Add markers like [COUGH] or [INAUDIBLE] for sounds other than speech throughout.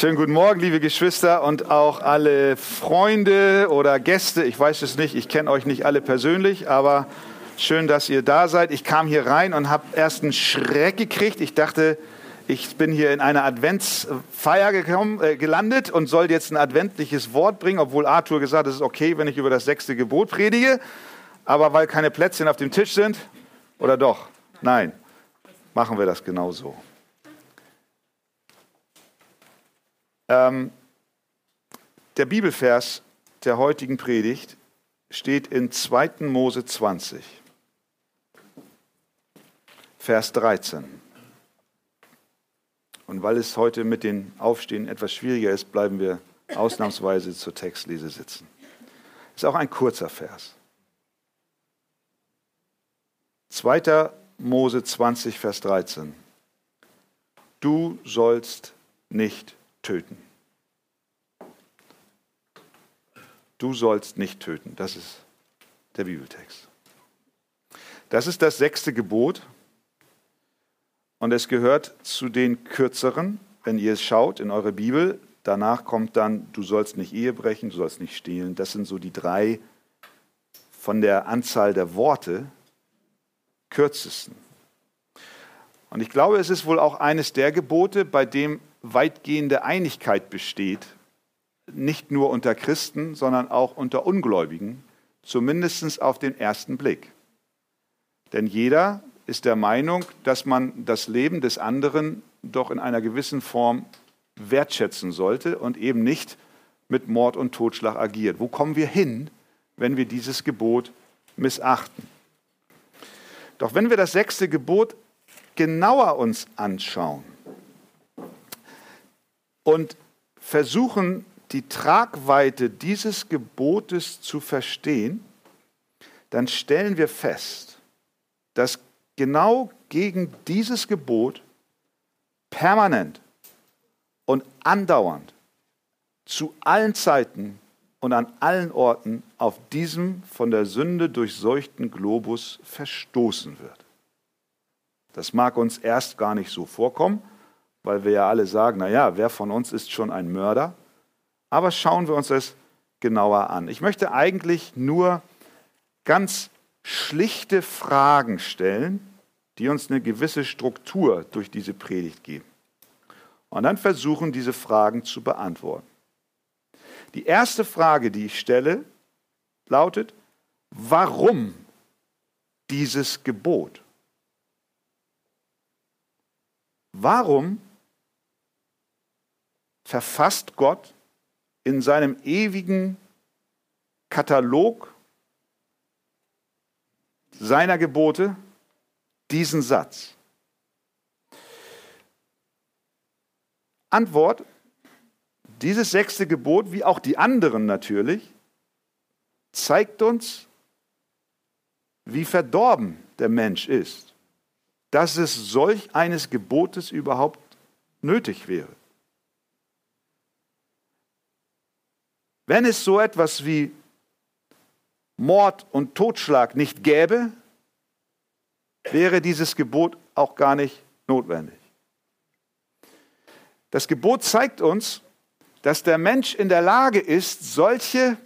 Schönen guten Morgen, liebe Geschwister und auch alle Freunde oder Gäste. Ich weiß es nicht, ich kenne euch nicht alle persönlich, aber schön, dass ihr da seid. Ich kam hier rein und habe erst einen Schreck gekriegt. Ich dachte, ich bin hier in einer Adventsfeier gekommen, äh, gelandet und soll jetzt ein adventliches Wort bringen, obwohl Arthur gesagt hat, es ist okay, wenn ich über das sechste Gebot predige. Aber weil keine Plätzchen auf dem Tisch sind, oder doch? Nein, machen wir das genauso. Ähm, der Bibelvers der heutigen Predigt steht in 2. Mose 20, Vers 13. Und weil es heute mit den Aufstehen etwas schwieriger ist, bleiben wir ausnahmsweise zur Textlese sitzen. Ist auch ein kurzer Vers. 2. Mose 20, Vers 13. Du sollst nicht töten. Du sollst nicht töten. Das ist der Bibeltext. Das ist das sechste Gebot und es gehört zu den kürzeren, wenn ihr es schaut in eure Bibel. Danach kommt dann, du sollst nicht Ehe brechen, du sollst nicht stehlen. Das sind so die drei von der Anzahl der Worte kürzesten. Und ich glaube, es ist wohl auch eines der Gebote, bei dem weitgehende Einigkeit besteht, nicht nur unter Christen, sondern auch unter Ungläubigen, zumindest auf den ersten Blick. Denn jeder ist der Meinung, dass man das Leben des anderen doch in einer gewissen Form wertschätzen sollte und eben nicht mit Mord und Totschlag agiert. Wo kommen wir hin, wenn wir dieses Gebot missachten? Doch wenn wir das sechste Gebot genauer uns anschauen, und versuchen, die Tragweite dieses Gebotes zu verstehen, dann stellen wir fest, dass genau gegen dieses Gebot permanent und andauernd zu allen Zeiten und an allen Orten auf diesem von der Sünde durchseuchten Globus verstoßen wird. Das mag uns erst gar nicht so vorkommen, weil wir ja alle sagen, naja, wer von uns ist schon ein Mörder? Aber schauen wir uns das genauer an. Ich möchte eigentlich nur ganz schlichte Fragen stellen, die uns eine gewisse Struktur durch diese Predigt geben. Und dann versuchen, diese Fragen zu beantworten. Die erste Frage, die ich stelle, lautet, warum dieses Gebot? Warum verfasst Gott in seinem ewigen Katalog seiner Gebote diesen Satz. Antwort, dieses sechste Gebot, wie auch die anderen natürlich, zeigt uns, wie verdorben der Mensch ist, dass es solch eines Gebotes überhaupt nötig wäre. Wenn es so etwas wie Mord und Totschlag nicht gäbe, wäre dieses Gebot auch gar nicht notwendig. Das Gebot zeigt uns, dass der Mensch in der Lage ist, solche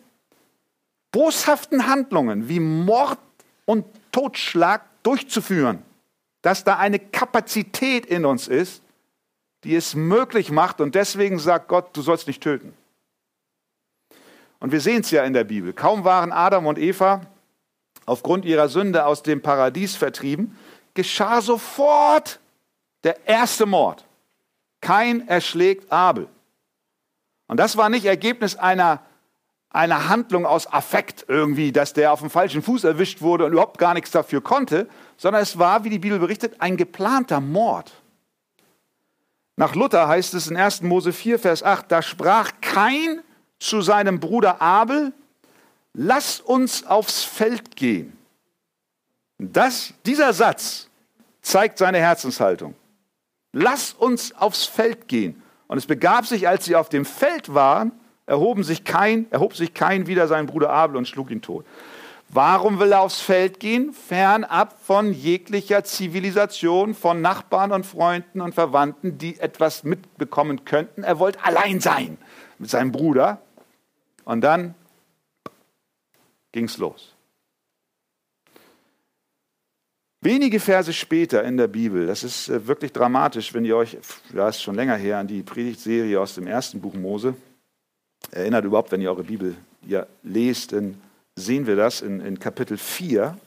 boshaften Handlungen wie Mord und Totschlag durchzuführen, dass da eine Kapazität in uns ist, die es möglich macht und deswegen sagt Gott, du sollst nicht töten. Und wir sehen es ja in der Bibel. Kaum waren Adam und Eva aufgrund ihrer Sünde aus dem Paradies vertrieben, geschah sofort der erste Mord. Kein erschlägt Abel. Und das war nicht Ergebnis einer, einer Handlung aus Affekt irgendwie, dass der auf dem falschen Fuß erwischt wurde und überhaupt gar nichts dafür konnte, sondern es war, wie die Bibel berichtet, ein geplanter Mord. Nach Luther heißt es in 1. Mose 4, Vers 8, da sprach kein zu seinem Bruder Abel, lass uns aufs Feld gehen. Das, dieser Satz zeigt seine Herzenshaltung. Lass uns aufs Feld gehen. Und es begab sich, als sie auf dem Feld waren, erhoben sich kein, erhob sich kein wieder seinen Bruder Abel und schlug ihn tot. Warum will er aufs Feld gehen? Fernab von jeglicher Zivilisation, von Nachbarn und Freunden und Verwandten, die etwas mitbekommen könnten. Er wollte allein sein mit seinem Bruder. Und dann ging es los. Wenige Verse später in der Bibel, das ist äh, wirklich dramatisch, wenn ihr euch, ja, ist schon länger her, an die Predigtserie aus dem ersten Buch Mose erinnert überhaupt, wenn ihr eure Bibel ja lest, dann sehen wir das in, in Kapitel 4.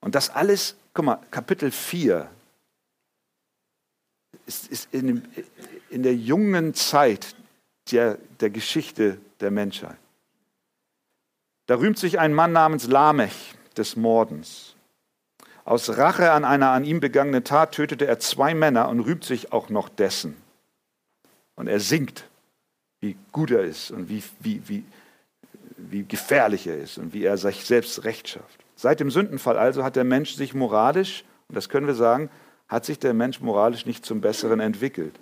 Und das alles, guck mal, Kapitel 4 ist, ist in, in der jungen Zeit der, der Geschichte der Menschheit. Da rühmt sich ein Mann namens Lamech des Mordens. Aus Rache an einer an ihm begangenen Tat tötete er zwei Männer und rühmt sich auch noch dessen. Und er singt, wie gut er ist und wie, wie, wie, wie gefährlich er ist und wie er sich selbst Recht schafft. Seit dem Sündenfall also hat der Mensch sich moralisch, und das können wir sagen, hat sich der Mensch moralisch nicht zum Besseren entwickelt.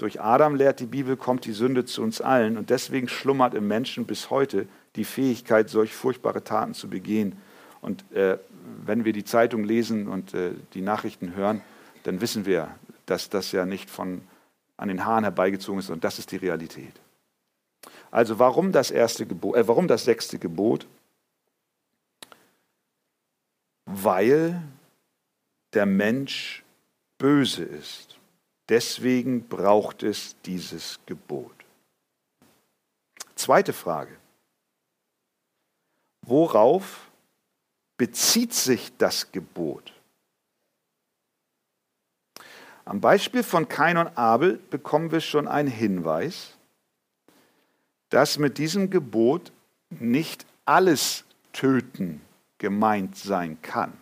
Durch Adam lehrt die Bibel, kommt die Sünde zu uns allen und deswegen schlummert im Menschen bis heute die Fähigkeit, solch furchtbare Taten zu begehen. Und äh, wenn wir die Zeitung lesen und äh, die Nachrichten hören, dann wissen wir, dass das ja nicht von an den Haaren herbeigezogen ist und das ist die Realität. Also warum das erste Gebot, äh, warum das sechste Gebot? Weil der Mensch böse ist. Deswegen braucht es dieses Gebot. Zweite Frage. Worauf bezieht sich das Gebot? Am Beispiel von Kain und Abel bekommen wir schon einen Hinweis, dass mit diesem Gebot nicht alles Töten gemeint sein kann.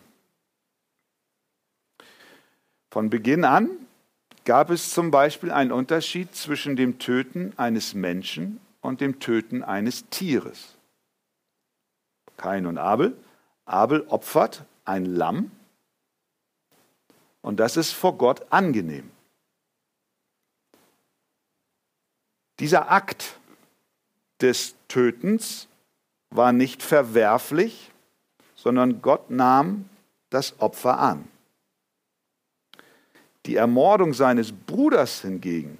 Von Beginn an gab es zum Beispiel einen Unterschied zwischen dem Töten eines Menschen und dem Töten eines Tieres. Kain und Abel Abel opfert ein Lamm und das ist vor Gott angenehm. Dieser Akt des Tötens war nicht verwerflich, sondern Gott nahm das Opfer an. Die Ermordung seines Bruders hingegen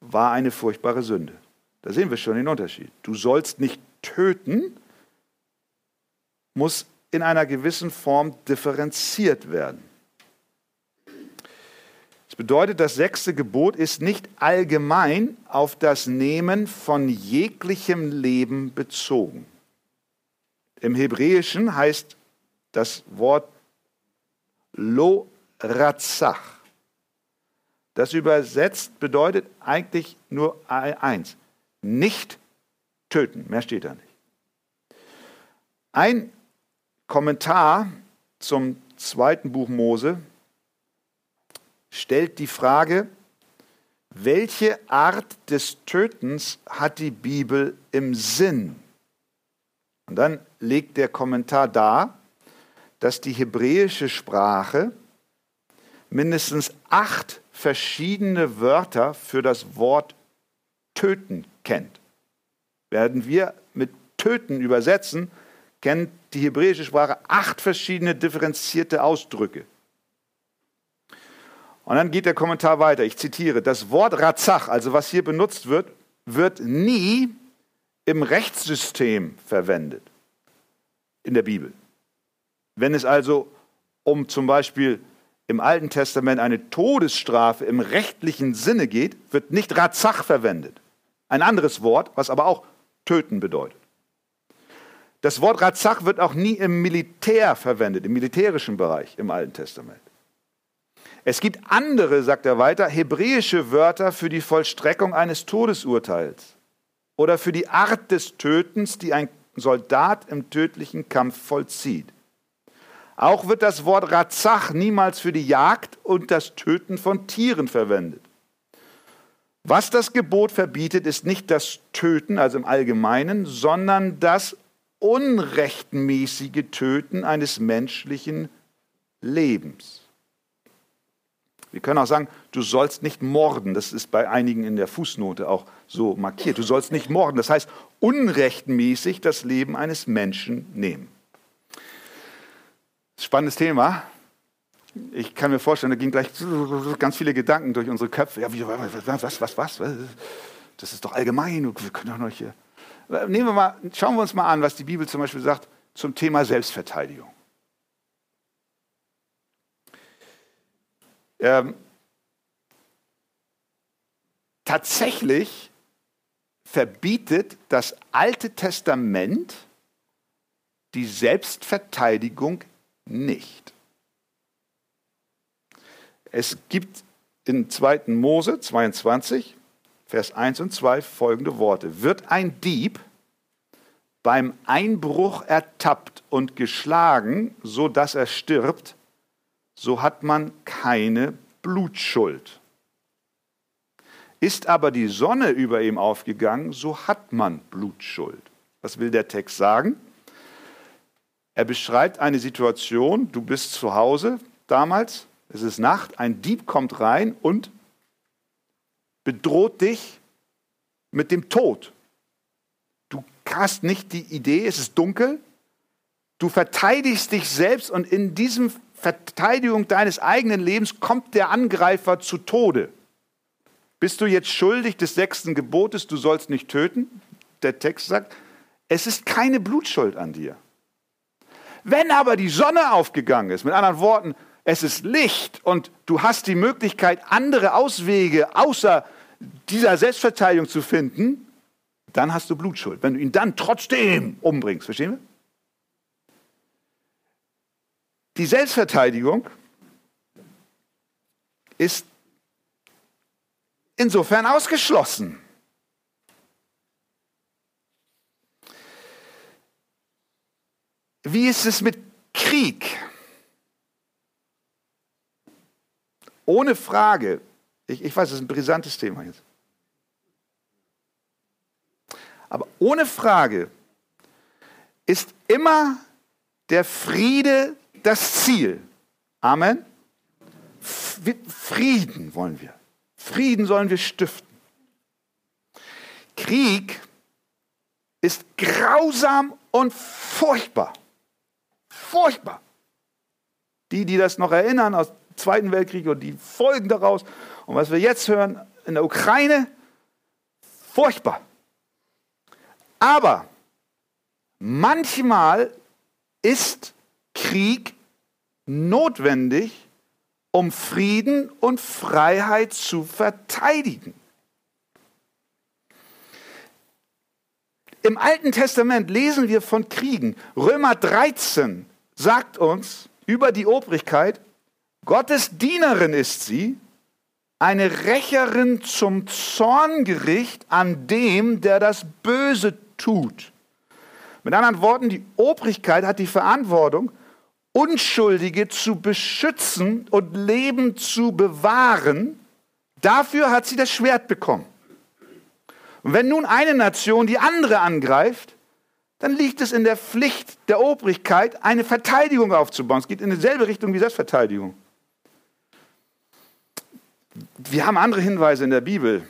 war eine furchtbare Sünde. Da sehen wir schon den Unterschied. Du sollst nicht töten, muss in einer gewissen Form differenziert werden. Das bedeutet, das sechste Gebot ist nicht allgemein auf das Nehmen von jeglichem Leben bezogen. Im Hebräischen heißt das Wort lo ratzach. Das übersetzt bedeutet eigentlich nur eins, nicht töten, mehr steht da nicht. Ein Kommentar zum zweiten Buch Mose stellt die Frage, welche Art des Tötens hat die Bibel im Sinn? Und dann legt der Kommentar dar, dass die hebräische Sprache mindestens acht verschiedene Wörter für das Wort töten kennt. Werden wir mit töten übersetzen, kennt die hebräische Sprache acht verschiedene differenzierte Ausdrücke. Und dann geht der Kommentar weiter. Ich zitiere: Das Wort Razach, also was hier benutzt wird, wird nie im Rechtssystem verwendet in der Bibel. Wenn es also um zum Beispiel im Alten Testament eine Todesstrafe im rechtlichen Sinne geht, wird nicht Razach verwendet. Ein anderes Wort, was aber auch töten bedeutet. Das Wort Razach wird auch nie im Militär verwendet, im militärischen Bereich im Alten Testament. Es gibt andere, sagt er weiter, hebräische Wörter für die Vollstreckung eines Todesurteils oder für die Art des Tötens, die ein Soldat im tödlichen Kampf vollzieht. Auch wird das Wort Razach niemals für die Jagd und das Töten von Tieren verwendet. Was das Gebot verbietet, ist nicht das Töten, also im Allgemeinen, sondern das unrechtmäßige Töten eines menschlichen Lebens. Wir können auch sagen, du sollst nicht morden. Das ist bei einigen in der Fußnote auch so markiert. Du sollst nicht morden. Das heißt, unrechtmäßig das Leben eines Menschen nehmen. Spannendes Thema. Ich kann mir vorstellen, da gingen gleich ganz viele Gedanken durch unsere Köpfe. Ja, was, was, was, was? Das ist doch allgemein. Wir können doch noch hier. Nehmen wir mal, schauen wir uns mal an, was die Bibel zum Beispiel sagt zum Thema Selbstverteidigung. Ähm, tatsächlich verbietet das Alte Testament die Selbstverteidigung nicht. Es gibt in 2. Mose 22, Vers 1 und 2 folgende Worte. Wird ein Dieb beim Einbruch ertappt und geschlagen, so dass er stirbt, so hat man keine Blutschuld. Ist aber die Sonne über ihm aufgegangen, so hat man Blutschuld. Was will der Text sagen? Er beschreibt eine Situation, du bist zu Hause damals, es ist Nacht, ein Dieb kommt rein und bedroht dich mit dem Tod. Du hast nicht die Idee, es ist dunkel, du verteidigst dich selbst und in diesem Verteidigung deines eigenen Lebens kommt der Angreifer zu Tode. Bist du jetzt schuldig des sechsten Gebotes, du sollst nicht töten? Der Text sagt, es ist keine Blutschuld an dir. Wenn aber die Sonne aufgegangen ist, mit anderen Worten, es ist Licht und du hast die Möglichkeit, andere Auswege außer dieser Selbstverteidigung zu finden, dann hast du Blutschuld. Wenn du ihn dann trotzdem umbringst, verstehen wir? Die Selbstverteidigung ist insofern ausgeschlossen. Wie ist es mit Krieg? Ohne Frage, ich, ich weiß, das ist ein brisantes Thema jetzt. Aber ohne Frage ist immer der Friede das Ziel. Amen. Frieden wollen wir. Frieden sollen wir stiften. Krieg ist grausam und furchtbar. Furchtbar. Die, die das noch erinnern aus dem Zweiten Weltkrieg und die Folgen daraus und was wir jetzt hören in der Ukraine, furchtbar. Aber manchmal ist Krieg notwendig, um Frieden und Freiheit zu verteidigen. Im Alten Testament lesen wir von Kriegen. Römer 13 sagt uns über die Obrigkeit, Gottes Dienerin ist sie, eine Rächerin zum Zorngericht an dem, der das Böse tut. Mit anderen Worten, die Obrigkeit hat die Verantwortung, Unschuldige zu beschützen und Leben zu bewahren, dafür hat sie das Schwert bekommen. Und wenn nun eine Nation die andere angreift, dann liegt es in der Pflicht der Obrigkeit, eine Verteidigung aufzubauen. Es geht in dieselbe Richtung wie Selbstverteidigung. Wir haben andere Hinweise in der Bibel.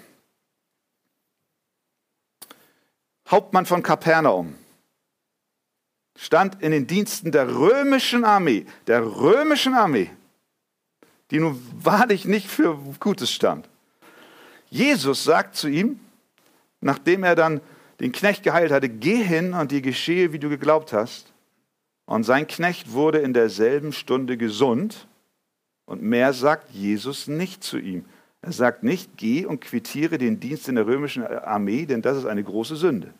Hauptmann von Kapernaum stand in den Diensten der römischen Armee, der römischen Armee, die nun wahrlich nicht für Gutes stand. Jesus sagt zu ihm, nachdem er dann den Knecht geheilt hatte, geh hin und dir geschehe, wie du geglaubt hast. Und sein Knecht wurde in derselben Stunde gesund. Und mehr sagt Jesus nicht zu ihm. Er sagt nicht, geh und quittiere den Dienst in der römischen Armee, denn das ist eine große Sünde.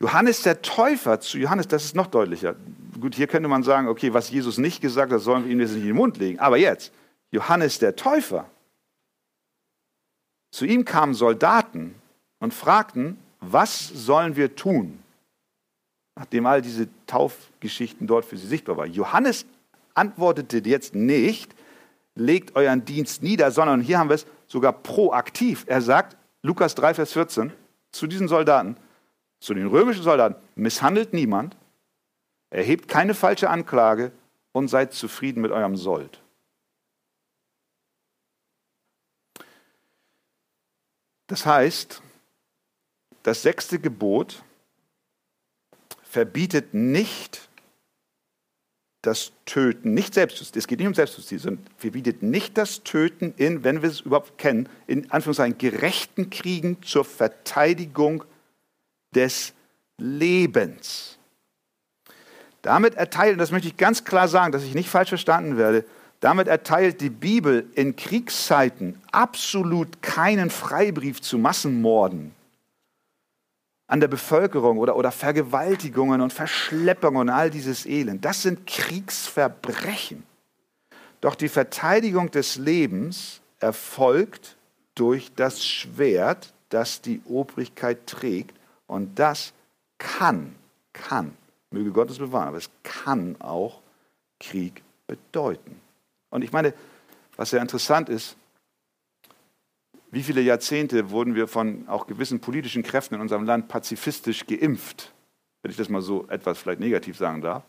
Johannes der Täufer zu Johannes, das ist noch deutlicher. Gut, hier könnte man sagen, okay, was Jesus nicht gesagt hat, sollen wir ihm jetzt nicht in den Mund legen. Aber jetzt, Johannes der Täufer. Zu ihm kamen Soldaten und fragten, was sollen wir tun? Nachdem all diese Taufgeschichten dort für sie sichtbar waren. Johannes antwortete jetzt nicht, legt euren Dienst nieder, sondern hier haben wir es sogar proaktiv. Er sagt, Lukas 3, Vers 14, zu diesen Soldaten, zu den römischen Soldaten, misshandelt niemand, erhebt keine falsche Anklage und seid zufrieden mit eurem Sold. Das heißt, das sechste Gebot verbietet nicht das Töten, nicht Selbstjustiz, es geht nicht um Selbstjustiz, sondern verbietet nicht das Töten in, wenn wir es überhaupt kennen, in Anführungszeichen gerechten Kriegen zur Verteidigung des Lebens. Damit erteilt, und das möchte ich ganz klar sagen, dass ich nicht falsch verstanden werde, damit erteilt die Bibel in Kriegszeiten absolut keinen Freibrief zu Massenmorden an der Bevölkerung oder, oder Vergewaltigungen und Verschleppungen und all dieses Elend. Das sind Kriegsverbrechen. Doch die Verteidigung des Lebens erfolgt durch das Schwert, das die Obrigkeit trägt. Und das kann, kann, möge Gott es bewahren, aber es kann auch Krieg bedeuten. Und ich meine, was sehr interessant ist, wie viele Jahrzehnte wurden wir von auch gewissen politischen Kräften in unserem Land pazifistisch geimpft, wenn ich das mal so etwas vielleicht negativ sagen darf.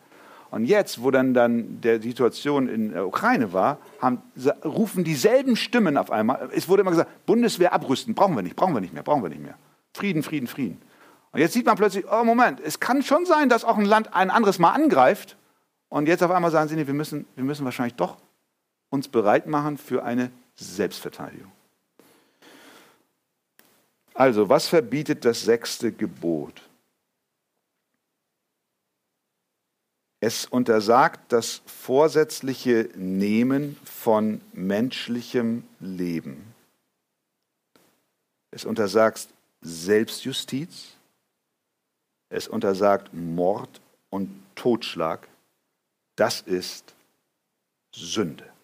Und jetzt, wo dann, dann der Situation in der Ukraine war, haben, rufen dieselben Stimmen auf einmal. Es wurde immer gesagt, Bundeswehr abrüsten, brauchen wir nicht, brauchen wir nicht mehr, brauchen wir nicht mehr. Frieden, Frieden, Frieden. Und jetzt sieht man plötzlich, oh Moment, es kann schon sein, dass auch ein Land ein anderes Mal angreift. Und jetzt auf einmal sagen sie, nee, wir müssen, wir müssen wahrscheinlich doch uns bereit machen für eine Selbstverteidigung. Also, was verbietet das sechste Gebot? Es untersagt das vorsätzliche Nehmen von menschlichem Leben. Es untersagt Selbstjustiz. Es untersagt Mord und Totschlag. Das ist Sünde.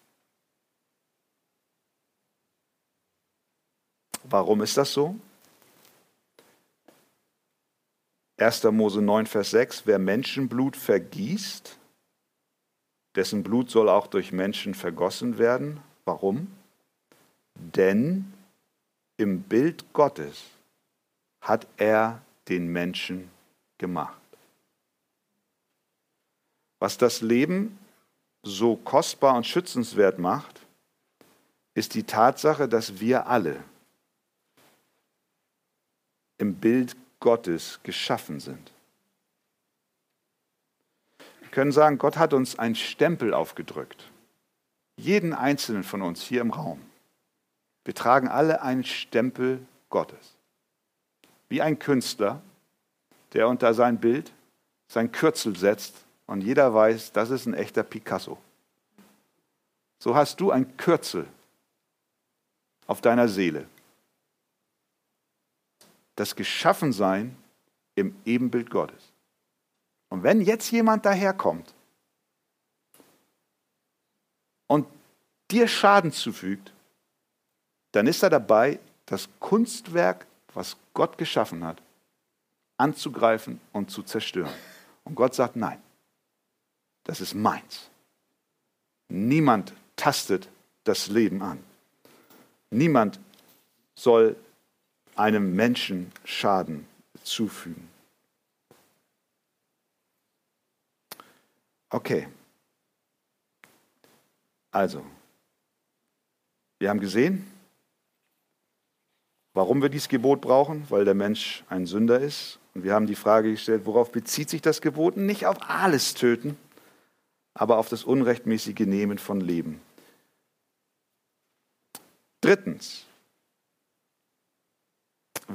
Warum ist das so? 1. Mose 9, Vers 6, wer Menschenblut vergießt, dessen Blut soll auch durch Menschen vergossen werden. Warum? Denn im Bild Gottes hat er den Menschen gemacht. Was das Leben so kostbar und schützenswert macht, ist die Tatsache, dass wir alle im Bild Gottes geschaffen sind. Wir können sagen, Gott hat uns einen Stempel aufgedrückt. Jeden einzelnen von uns hier im Raum. Wir tragen alle einen Stempel Gottes. Wie ein Künstler, der unter sein Bild sein Kürzel setzt und jeder weiß, das ist ein echter Picasso. So hast du ein Kürzel auf deiner Seele das Geschaffensein im Ebenbild Gottes. Und wenn jetzt jemand daherkommt und dir Schaden zufügt, dann ist er dabei, das Kunstwerk, was Gott geschaffen hat, anzugreifen und zu zerstören. Und Gott sagt, nein, das ist meins. Niemand tastet das Leben an. Niemand soll einem Menschen Schaden zufügen. Okay. Also, wir haben gesehen, warum wir dieses Gebot brauchen, weil der Mensch ein Sünder ist. Und wir haben die Frage gestellt, worauf bezieht sich das Gebot? Nicht auf alles töten, aber auf das unrechtmäßige Nehmen von Leben. Drittens,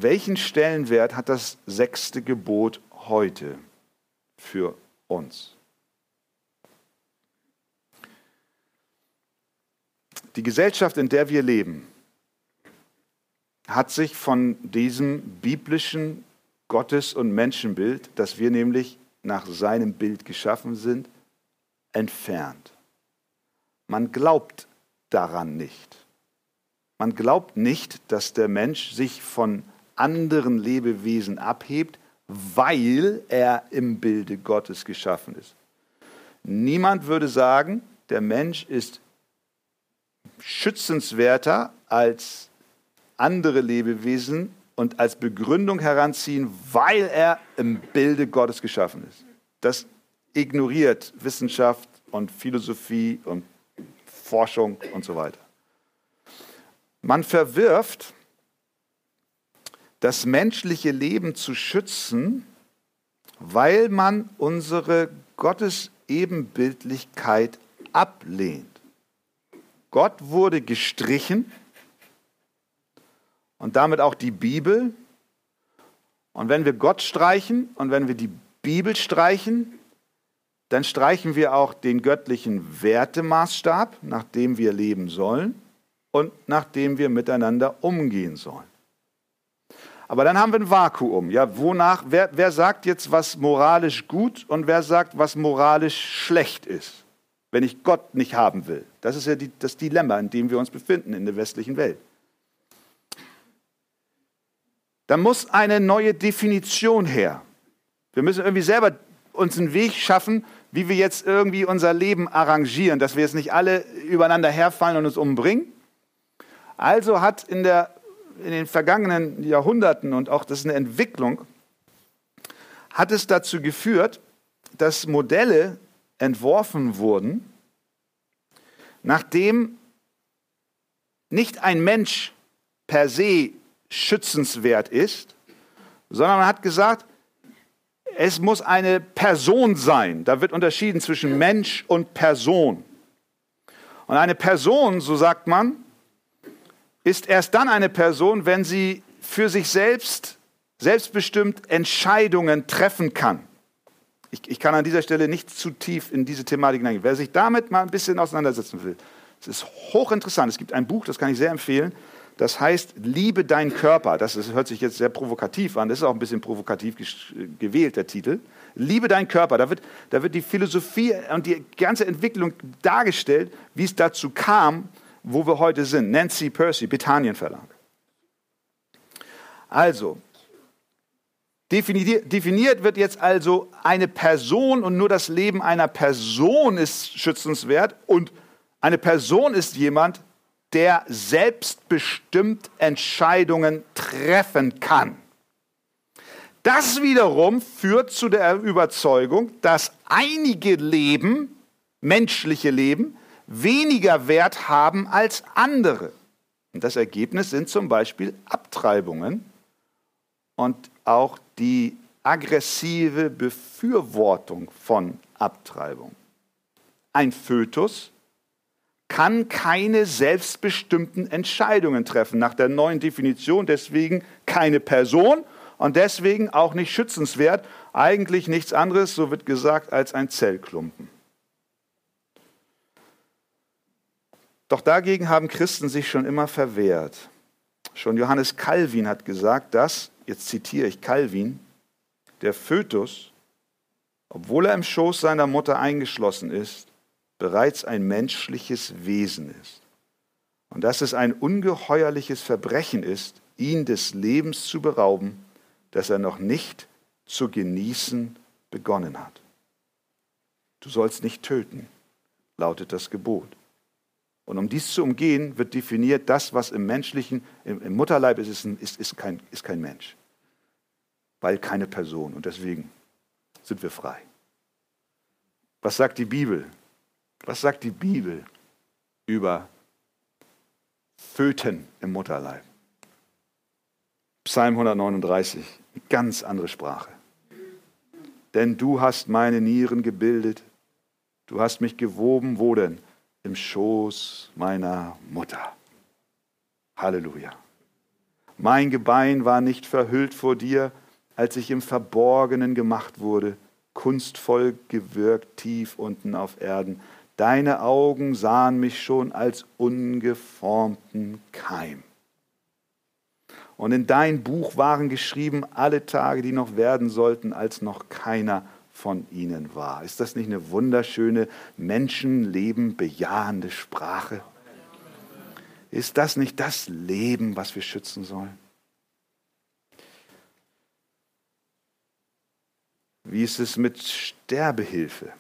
welchen Stellenwert hat das sechste Gebot heute für uns? Die Gesellschaft, in der wir leben, hat sich von diesem biblischen Gottes- und Menschenbild, das wir nämlich nach seinem Bild geschaffen sind, entfernt. Man glaubt daran nicht. Man glaubt nicht, dass der Mensch sich von anderen Lebewesen abhebt, weil er im Bilde Gottes geschaffen ist. Niemand würde sagen, der Mensch ist schützenswerter als andere Lebewesen und als Begründung heranziehen, weil er im Bilde Gottes geschaffen ist. Das ignoriert Wissenschaft und Philosophie und Forschung und so weiter. Man verwirft das menschliche Leben zu schützen, weil man unsere Gottesebenbildlichkeit ablehnt. Gott wurde gestrichen und damit auch die Bibel. Und wenn wir Gott streichen und wenn wir die Bibel streichen, dann streichen wir auch den göttlichen Wertemaßstab, nach dem wir leben sollen und nach dem wir miteinander umgehen sollen. Aber dann haben wir ein Vakuum. Ja, wonach, wer, wer sagt jetzt, was moralisch gut und wer sagt, was moralisch schlecht ist, wenn ich Gott nicht haben will? Das ist ja die, das Dilemma, in dem wir uns befinden in der westlichen Welt. Da muss eine neue Definition her. Wir müssen irgendwie selber uns einen Weg schaffen, wie wir jetzt irgendwie unser Leben arrangieren, dass wir jetzt nicht alle übereinander herfallen und uns umbringen. Also hat in, der, in den vergangenen Jahrhunderten, und auch das ist eine Entwicklung, hat es dazu geführt, dass Modelle entworfen wurden, nachdem nicht ein Mensch per se schützenswert ist, sondern man hat gesagt, es muss eine Person sein. Da wird unterschieden zwischen Mensch und Person. Und eine Person, so sagt man, ist erst dann eine Person, wenn sie für sich selbst selbstbestimmt Entscheidungen treffen kann. Ich, ich, kann an dieser Stelle nicht zu tief in diese Thematik hineingehen. Wer sich damit mal ein bisschen auseinandersetzen will, es ist hochinteressant. Es gibt ein Buch, das kann ich sehr empfehlen. Das heißt, liebe deinen Körper. Das ist, hört sich jetzt sehr provokativ an. Das ist auch ein bisschen provokativ gewählt, der Titel. Liebe deinen Körper. Da wird, da wird die Philosophie und die ganze Entwicklung dargestellt, wie es dazu kam, wo wir heute sind. Nancy Percy, Bethanien Verlag. Also, definiert wird jetzt also eine Person und nur das Leben einer Person ist schützenswert und eine Person ist jemand, der selbstbestimmt Entscheidungen treffen kann. Das wiederum führt zu der Überzeugung, dass einige Leben, menschliche Leben, weniger Wert haben als andere. Und das Ergebnis sind zum Beispiel Abtreibungen und auch die aggressive Befürwortung von Abtreibung. Ein Fötus kann keine selbstbestimmten Entscheidungen treffen nach der neuen Definition, deswegen keine Person und deswegen auch nicht schützenswert, eigentlich nichts anderes, so wird gesagt, als ein Zellklumpen. Doch dagegen haben Christen sich schon immer verwehrt. Schon Johannes Calvin hat gesagt, dass, jetzt zitiere ich Calvin, der Fötus, obwohl er im Schoß seiner Mutter eingeschlossen ist, bereits ein menschliches Wesen ist. Und dass es ein ungeheuerliches Verbrechen ist, ihn des Lebens zu berauben, das er noch nicht zu genießen begonnen hat. Du sollst nicht töten, lautet das Gebot. Und um dies zu umgehen, wird definiert, das, was im menschlichen, im, Mutterleib ist, ist, ist, kein, ist kein Mensch, weil keine Person. Und deswegen sind wir frei. Was sagt die Bibel? Was sagt die Bibel über Föten im Mutterleib? Psalm 139, eine ganz andere Sprache. Denn du hast meine Nieren gebildet, du hast mich gewoben, wo denn? Im Schoß meiner Mutter. Halleluja. Mein Gebein war nicht verhüllt vor dir, als ich im Verborgenen gemacht wurde, kunstvoll gewirkt tief unten auf Erden. Deine Augen sahen mich schon als ungeformten Keim. Und in dein Buch waren geschrieben alle Tage, die noch werden sollten, als noch keiner von ihnen war. Ist das nicht eine wunderschöne, Menschenleben bejahende Sprache? Ist das nicht das Leben, was wir schützen sollen? Wie ist es mit Sterbehilfe?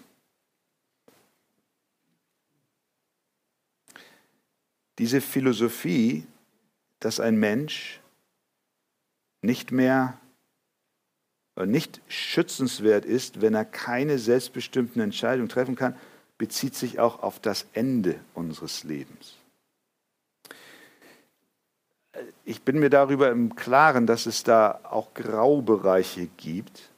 diese Philosophie, dass ein Mensch nicht mehr nicht schützenswert ist, wenn er keine selbstbestimmten Entscheidungen treffen kann, bezieht sich auch auf das Ende unseres Lebens. ich bin mir darüber im Klaren, dass es da auch Graubereiche gibt.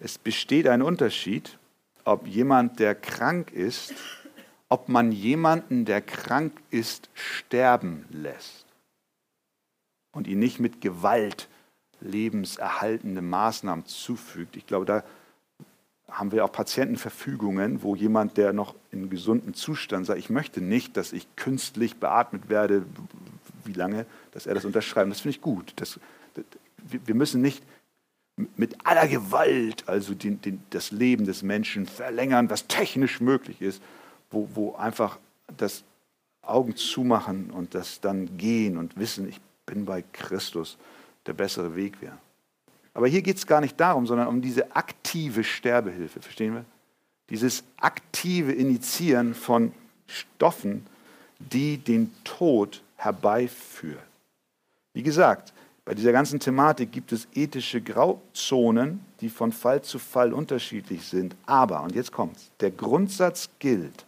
Es besteht ein Unterschied, ob jemand, der krank ist, ob man jemanden, der krank ist, sterben lässt und ihn nicht mit Gewalt lebenserhaltende Maßnahmen zufügt. Ich glaube, da haben wir auch Patientenverfügungen, wo jemand, der noch in gesundem Zustand sagt, ich möchte nicht, dass ich künstlich beatmet werde, wie lange, dass er das unterschreibt. Das finde ich gut. Das, wir müssen nicht mit aller Gewalt also den, den, das Leben des Menschen verlängern, was technisch möglich ist, wo, wo einfach das Augen zumachen und das dann gehen und wissen, ich bin bei Christus, der bessere Weg wäre. Aber hier geht es gar nicht darum, sondern um diese aktive Sterbehilfe, verstehen wir? Dieses aktive Initiieren von Stoffen, die den Tod herbeiführen. Wie gesagt, bei dieser ganzen Thematik gibt es ethische Grauzonen, die von Fall zu Fall unterschiedlich sind. Aber, und jetzt kommt's, der Grundsatz gilt,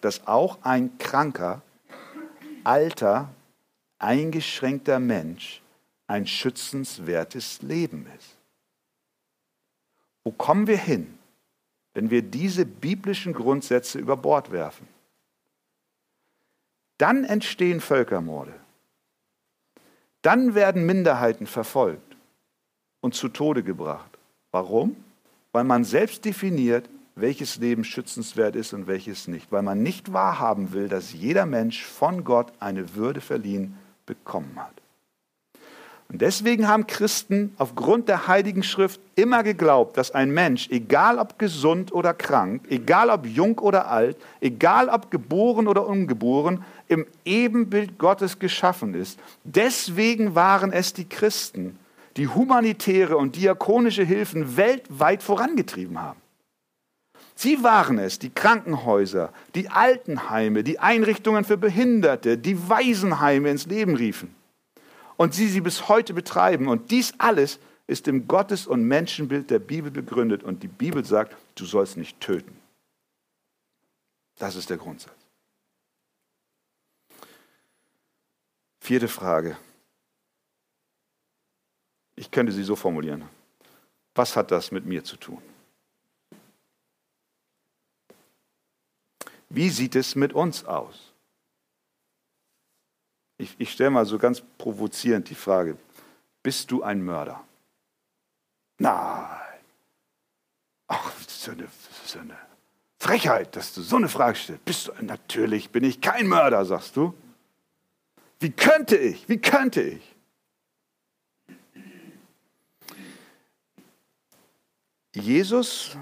dass auch ein kranker, alter, eingeschränkter Mensch ein schützenswertes Leben ist. Wo kommen wir hin, wenn wir diese biblischen Grundsätze über Bord werfen? Dann entstehen Völkermorde. Dann werden Minderheiten verfolgt und zu Tode gebracht. Warum? Weil man selbst definiert, welches Leben schützenswert ist und welches nicht. Weil man nicht wahrhaben will, dass jeder Mensch von Gott eine Würde verliehen bekommen hat. Und deswegen haben Christen aufgrund der Heiligen Schrift immer geglaubt, dass ein Mensch, egal ob gesund oder krank, egal ob jung oder alt, egal ob geboren oder ungeboren, im Ebenbild Gottes geschaffen ist. Deswegen waren es die Christen, die humanitäre und diakonische Hilfen weltweit vorangetrieben haben. Sie waren es, die Krankenhäuser, die Altenheime, die Einrichtungen für Behinderte, die Waisenheime ins Leben riefen und sie sie bis heute betreiben. Und dies alles ist im Gottes- und Menschenbild der Bibel begründet. Und die Bibel sagt, du sollst nicht töten. Das ist der Grundsatz. Vierte Frage. Ich könnte sie so formulieren. Was hat das mit mir zu tun? Wie sieht es mit uns aus? Ich, ich stelle mal so ganz provozierend die Frage, bist du ein Mörder? Nein. Ach, das ist, eine, das ist eine Frechheit, dass du so eine Frage stellst. Bist du, natürlich bin ich kein Mörder, sagst du. Wie könnte ich? Wie könnte ich? Jesus,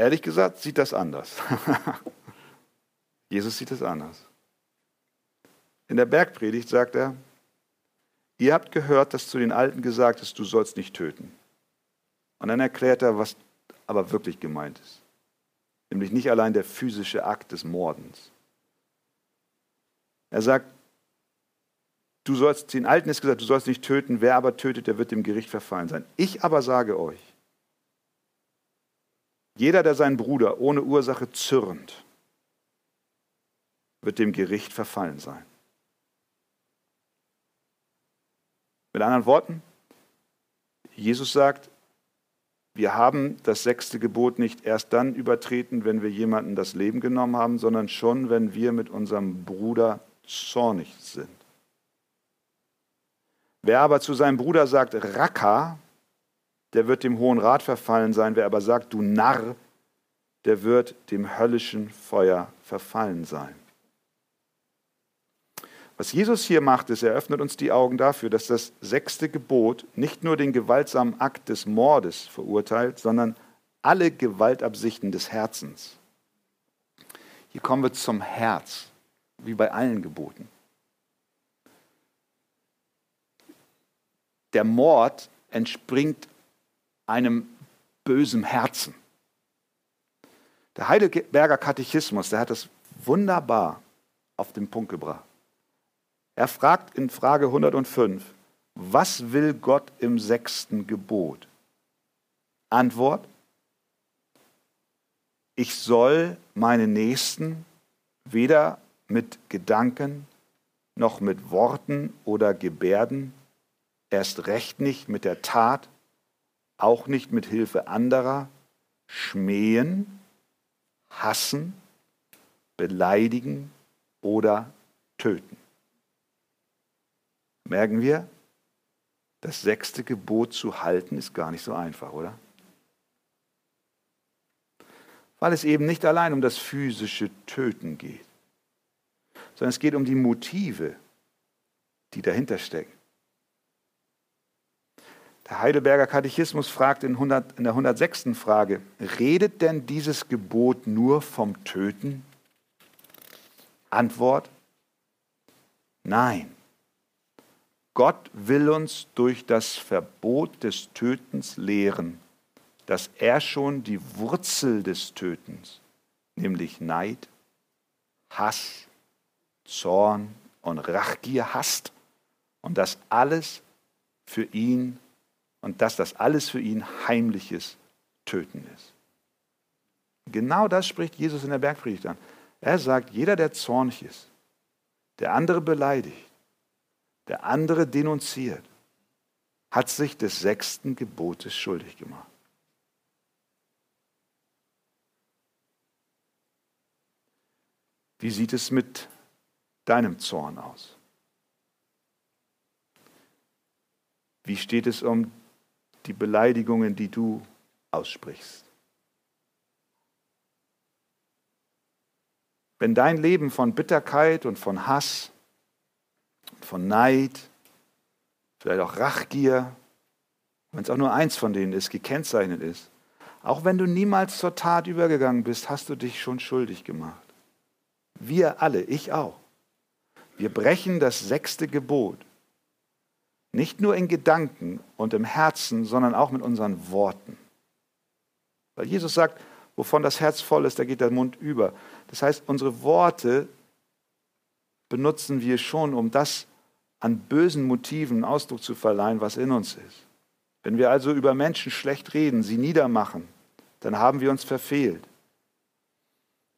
ehrlich gesagt, sieht das anders. [LAUGHS] Jesus sieht es anders. In der Bergpredigt sagt er, ihr habt gehört, dass zu den Alten gesagt ist, du sollst nicht töten. Und dann erklärt er, was aber wirklich gemeint ist. Nämlich nicht allein der physische Akt des Mordens. Er sagt, du sollst, den Alten ist gesagt, du sollst nicht töten, wer aber tötet, der wird dem Gericht verfallen sein. Ich aber sage euch, jeder, der seinen Bruder ohne Ursache zürnt, wird dem Gericht verfallen sein. Mit anderen Worten, Jesus sagt, wir haben das sechste Gebot nicht erst dann übertreten, wenn wir jemanden das Leben genommen haben, sondern schon, wenn wir mit unserem Bruder zornig sind. Wer aber zu seinem Bruder sagt, Raka, der wird dem Hohen Rat verfallen sein. Wer aber sagt, du Narr, der wird dem höllischen Feuer verfallen sein. Was Jesus hier macht, ist, er öffnet uns die Augen dafür, dass das sechste Gebot nicht nur den gewaltsamen Akt des Mordes verurteilt, sondern alle Gewaltabsichten des Herzens. Hier kommen wir zum Herz, wie bei allen Geboten. Der Mord entspringt einem bösen Herzen. Der Heidelberger Katechismus, der hat das wunderbar auf den Punkt gebracht. Er fragt in Frage 105, was will Gott im sechsten Gebot? Antwort, ich soll meine Nächsten weder mit Gedanken noch mit Worten oder Gebärden, erst recht nicht mit der Tat, auch nicht mit Hilfe anderer, schmähen, hassen, beleidigen oder töten. Merken wir, das sechste Gebot zu halten ist gar nicht so einfach, oder? Weil es eben nicht allein um das physische Töten geht, sondern es geht um die Motive, die dahinter stecken. Der Heidelberger Katechismus fragt in, 100, in der 106. Frage, redet denn dieses Gebot nur vom Töten? Antwort, nein. Gott will uns durch das Verbot des Tötens lehren, dass er schon die Wurzel des Tötens, nämlich Neid, Hass, Zorn und Rachgier hasst und das alles für ihn und dass das alles für ihn heimliches Töten ist. Genau das spricht Jesus in der Bergpredigt an. Er sagt, jeder, der zornig ist, der andere beleidigt, der andere denunziert, hat sich des sechsten Gebotes schuldig gemacht. Wie sieht es mit deinem Zorn aus? Wie steht es um die Beleidigungen, die du aussprichst? Wenn dein Leben von Bitterkeit und von Hass, von Neid, vielleicht auch Rachgier, wenn es auch nur eins von denen ist, gekennzeichnet ist, auch wenn du niemals zur Tat übergegangen bist, hast du dich schon schuldig gemacht. Wir alle, ich auch. Wir brechen das sechste Gebot. Nicht nur in Gedanken und im Herzen, sondern auch mit unseren Worten. Weil Jesus sagt, wovon das Herz voll ist, da geht der Mund über. Das heißt, unsere Worte benutzen wir schon, um das an bösen Motiven Ausdruck zu verleihen, was in uns ist. Wenn wir also über Menschen schlecht reden, sie niedermachen, dann haben wir uns verfehlt.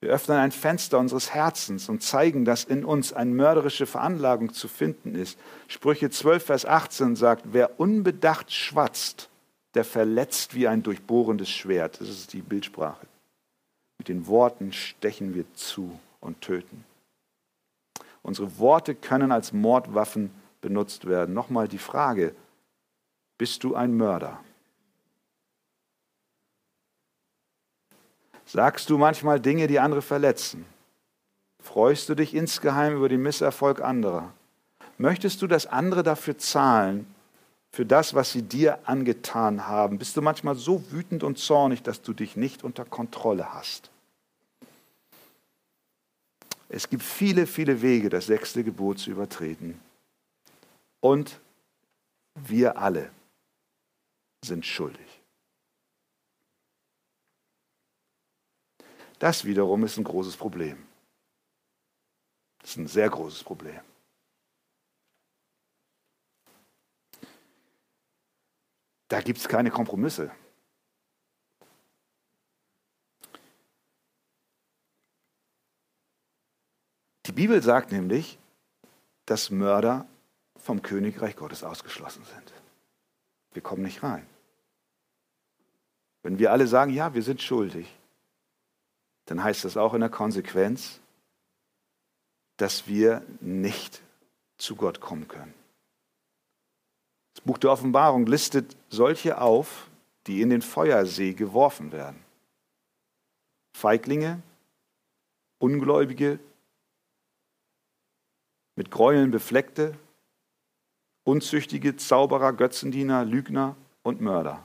Wir öffnen ein Fenster unseres Herzens und zeigen, dass in uns eine mörderische Veranlagung zu finden ist. Sprüche 12, Vers 18 sagt, wer unbedacht schwatzt, der verletzt wie ein durchbohrendes Schwert. Das ist die Bildsprache. Mit den Worten stechen wir zu und töten. Unsere Worte können als Mordwaffen benutzt werden. Nochmal die Frage, bist du ein Mörder? Sagst du manchmal Dinge, die andere verletzen? Freust du dich insgeheim über den Misserfolg anderer? Möchtest du, dass andere dafür zahlen, für das, was sie dir angetan haben? Bist du manchmal so wütend und zornig, dass du dich nicht unter Kontrolle hast? Es gibt viele, viele Wege, das sechste Gebot zu übertreten. Und wir alle sind schuldig. Das wiederum ist ein großes Problem. Das ist ein sehr großes Problem. Da gibt es keine Kompromisse. Die Bibel sagt nämlich, dass Mörder vom Königreich Gottes ausgeschlossen sind. Wir kommen nicht rein. Wenn wir alle sagen, ja, wir sind schuldig, dann heißt das auch in der Konsequenz, dass wir nicht zu Gott kommen können. Das Buch der Offenbarung listet solche auf, die in den Feuersee geworfen werden. Feiglinge, Ungläubige, mit Gräueln befleckte, unzüchtige Zauberer, Götzendiener, Lügner und Mörder.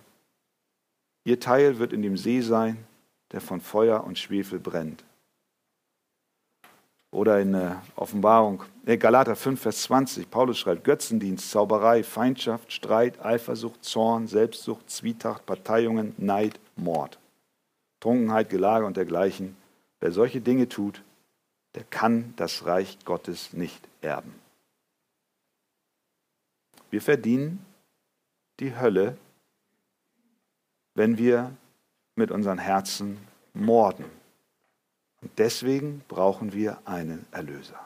Ihr Teil wird in dem See sein, der von Feuer und Schwefel brennt. Oder in äh, Offenbarung, äh, Galater 5, Vers 20, Paulus schreibt, Götzendienst, Zauberei, Feindschaft, Streit, Eifersucht, Zorn, Selbstsucht, Zwietracht, Parteiungen, Neid, Mord, Trunkenheit, Gelage und dergleichen. Wer solche Dinge tut, der kann das Reich Gottes nicht erben. Wir verdienen die Hölle, wenn wir mit unseren Herzen morden. Und deswegen brauchen wir einen Erlöser.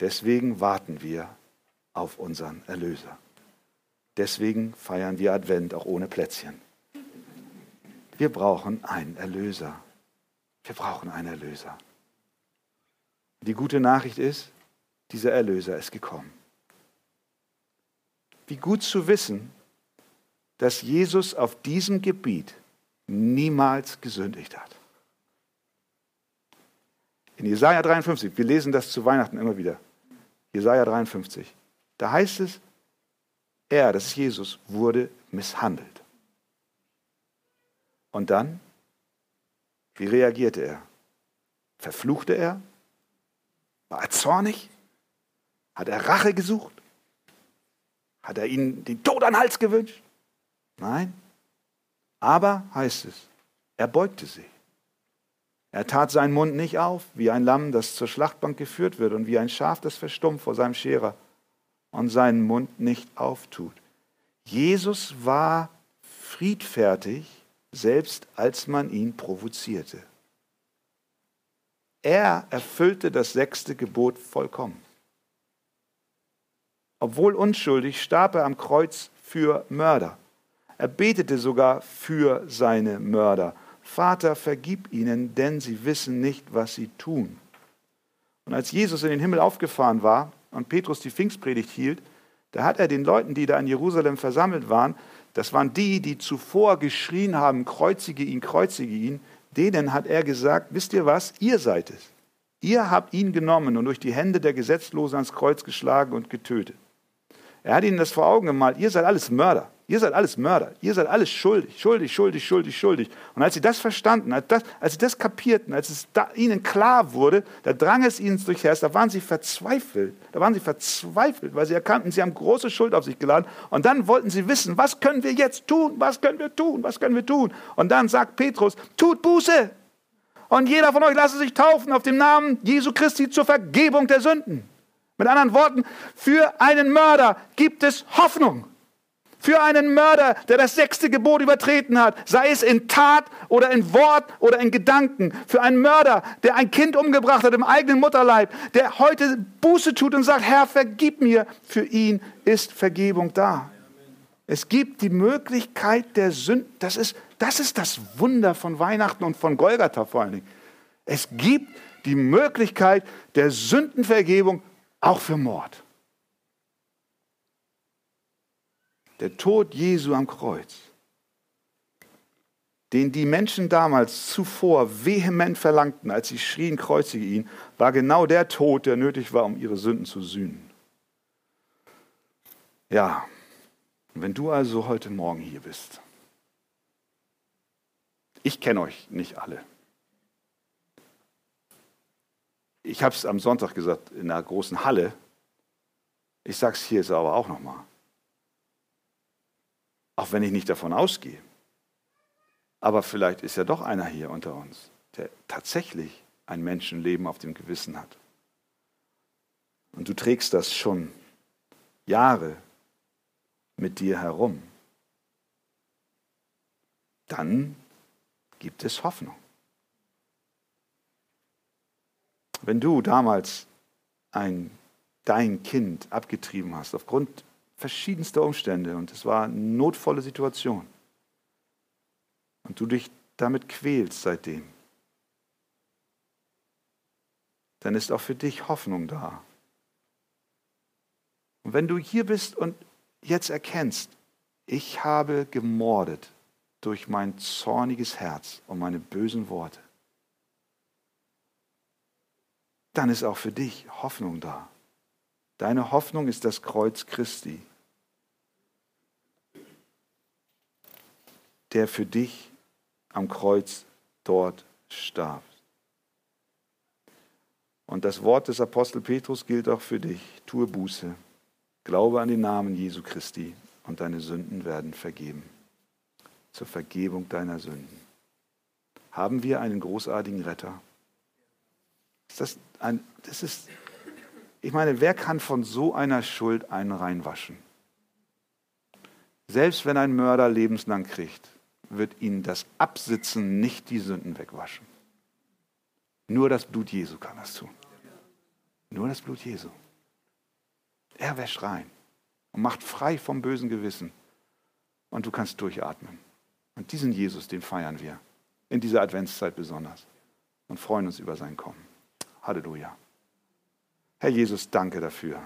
Deswegen warten wir auf unseren Erlöser. Deswegen feiern wir Advent auch ohne Plätzchen. Wir brauchen einen Erlöser. Wir brauchen einen Erlöser. Die gute Nachricht ist, dieser Erlöser ist gekommen. Wie gut zu wissen, dass Jesus auf diesem Gebiet niemals gesündigt hat. In Jesaja 53, wir lesen das zu Weihnachten immer wieder. Jesaja 53, da heißt es, er, das ist Jesus, wurde misshandelt. Und dann, wie reagierte er? Verfluchte er? War er zornig? Hat er Rache gesucht? Hat er ihnen den Tod an den Hals gewünscht? Nein. Aber heißt es, er beugte sich. Er tat seinen Mund nicht auf, wie ein Lamm, das zur Schlachtbank geführt wird und wie ein Schaf, das verstummt vor seinem Scherer und seinen Mund nicht auftut. Jesus war friedfertig, selbst als man ihn provozierte. Er erfüllte das sechste Gebot vollkommen. Obwohl unschuldig starb er am Kreuz für Mörder. Er betete sogar für seine Mörder. Vater, vergib ihnen, denn sie wissen nicht, was sie tun. Und als Jesus in den Himmel aufgefahren war und Petrus die Pfingstpredigt hielt, da hat er den Leuten, die da in Jerusalem versammelt waren, das waren die, die zuvor geschrien haben, kreuzige ihn, kreuzige ihn, denen hat er gesagt, wisst ihr was, ihr seid es. Ihr habt ihn genommen und durch die Hände der Gesetzlosen ans Kreuz geschlagen und getötet. Er hat ihnen das vor Augen gemalt, ihr seid alles Mörder. Ihr seid alles Mörder. Ihr seid alles schuldig, schuldig, schuldig, schuldig, schuldig. Und als sie das verstanden, als, das, als sie das kapierten, als es da ihnen klar wurde, da drang es ihnen durchs Herz, da waren sie verzweifelt. Da waren sie verzweifelt, weil sie erkannten, sie haben große Schuld auf sich geladen. Und dann wollten sie wissen, was können wir jetzt tun? Was können wir tun? Was können wir tun? Und dann sagt Petrus, tut Buße. Und jeder von euch lasse sich taufen auf dem Namen Jesu Christi zur Vergebung der Sünden. Mit anderen Worten, für einen Mörder gibt es Hoffnung. Für einen Mörder, der das sechste Gebot übertreten hat, sei es in Tat oder in Wort oder in Gedanken. Für einen Mörder, der ein Kind umgebracht hat im eigenen Mutterleib, der heute Buße tut und sagt, Herr, vergib mir, für ihn ist Vergebung da. Es gibt die Möglichkeit der Sünden. Das ist, das ist das Wunder von Weihnachten und von Golgatha vor allen Dingen. Es gibt die Möglichkeit der Sündenvergebung auch für Mord. Der Tod Jesu am Kreuz, den die Menschen damals zuvor vehement verlangten, als sie schrien, kreuzige ihn, war genau der Tod, der nötig war, um ihre Sünden zu sühnen. Ja, wenn du also heute Morgen hier bist, ich kenne euch nicht alle. Ich habe es am Sonntag gesagt in einer großen Halle. Ich sage es hier jetzt aber auch nochmal. Auch wenn ich nicht davon ausgehe. Aber vielleicht ist ja doch einer hier unter uns, der tatsächlich ein Menschenleben auf dem Gewissen hat. Und du trägst das schon Jahre mit dir herum. Dann gibt es Hoffnung. Wenn du damals ein, dein Kind abgetrieben hast aufgrund verschiedenste Umstände und es war eine notvolle Situation. Und du dich damit quälst seitdem. Dann ist auch für dich Hoffnung da. Und wenn du hier bist und jetzt erkennst, ich habe gemordet durch mein zorniges Herz und meine bösen Worte, dann ist auch für dich Hoffnung da. Deine Hoffnung ist das Kreuz Christi, der für dich am Kreuz dort starb. Und das Wort des Apostel Petrus gilt auch für dich. Tue Buße, glaube an den Namen Jesu Christi und deine Sünden werden vergeben. Zur Vergebung deiner Sünden. Haben wir einen großartigen Retter? Ist das, ein, das ist ich meine, wer kann von so einer Schuld einen reinwaschen? Selbst wenn ein Mörder lebenslang kriegt, wird ihn das Absitzen nicht die Sünden wegwaschen. Nur das Blut Jesu kann das tun. Nur das Blut Jesu. Er wäscht rein und macht frei vom bösen Gewissen. Und du kannst durchatmen. Und diesen Jesus, den feiern wir. In dieser Adventszeit besonders. Und freuen uns über sein Kommen. Halleluja. Herr Jesus, danke dafür,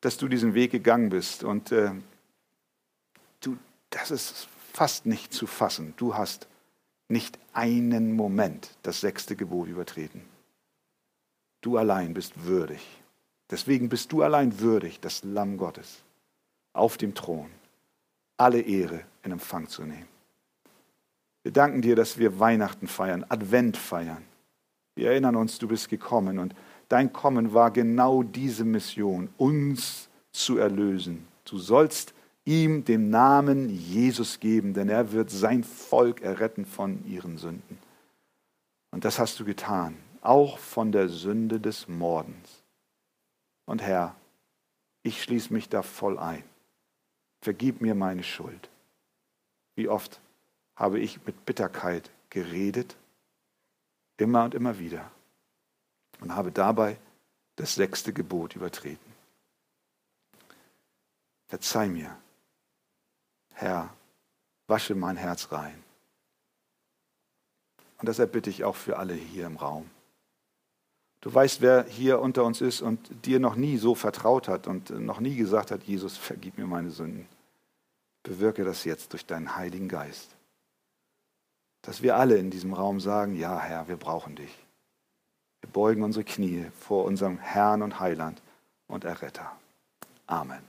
dass du diesen Weg gegangen bist. Und äh, du, das ist fast nicht zu fassen. Du hast nicht einen Moment das sechste Gebot übertreten. Du allein bist würdig. Deswegen bist du allein würdig, das Lamm Gottes auf dem Thron alle Ehre in Empfang zu nehmen. Wir danken dir, dass wir Weihnachten feiern, Advent feiern. Wir erinnern uns, du bist gekommen und dein Kommen war genau diese Mission, uns zu erlösen. Du sollst ihm den Namen Jesus geben, denn er wird sein Volk erretten von ihren Sünden. Und das hast du getan, auch von der Sünde des Mordens. Und Herr, ich schließe mich da voll ein. Vergib mir meine Schuld. Wie oft habe ich mit Bitterkeit geredet, immer und immer wieder, und habe dabei das sechste Gebot übertreten. Verzeih mir, Herr, wasche mein Herz rein. Und das erbitte ich auch für alle hier im Raum. Du weißt, wer hier unter uns ist und dir noch nie so vertraut hat und noch nie gesagt hat, Jesus, vergib mir meine Sünden. Bewirke das jetzt durch deinen Heiligen Geist. Dass wir alle in diesem Raum sagen, ja Herr, wir brauchen dich. Wir beugen unsere Knie vor unserem Herrn und Heiland und Erretter. Amen.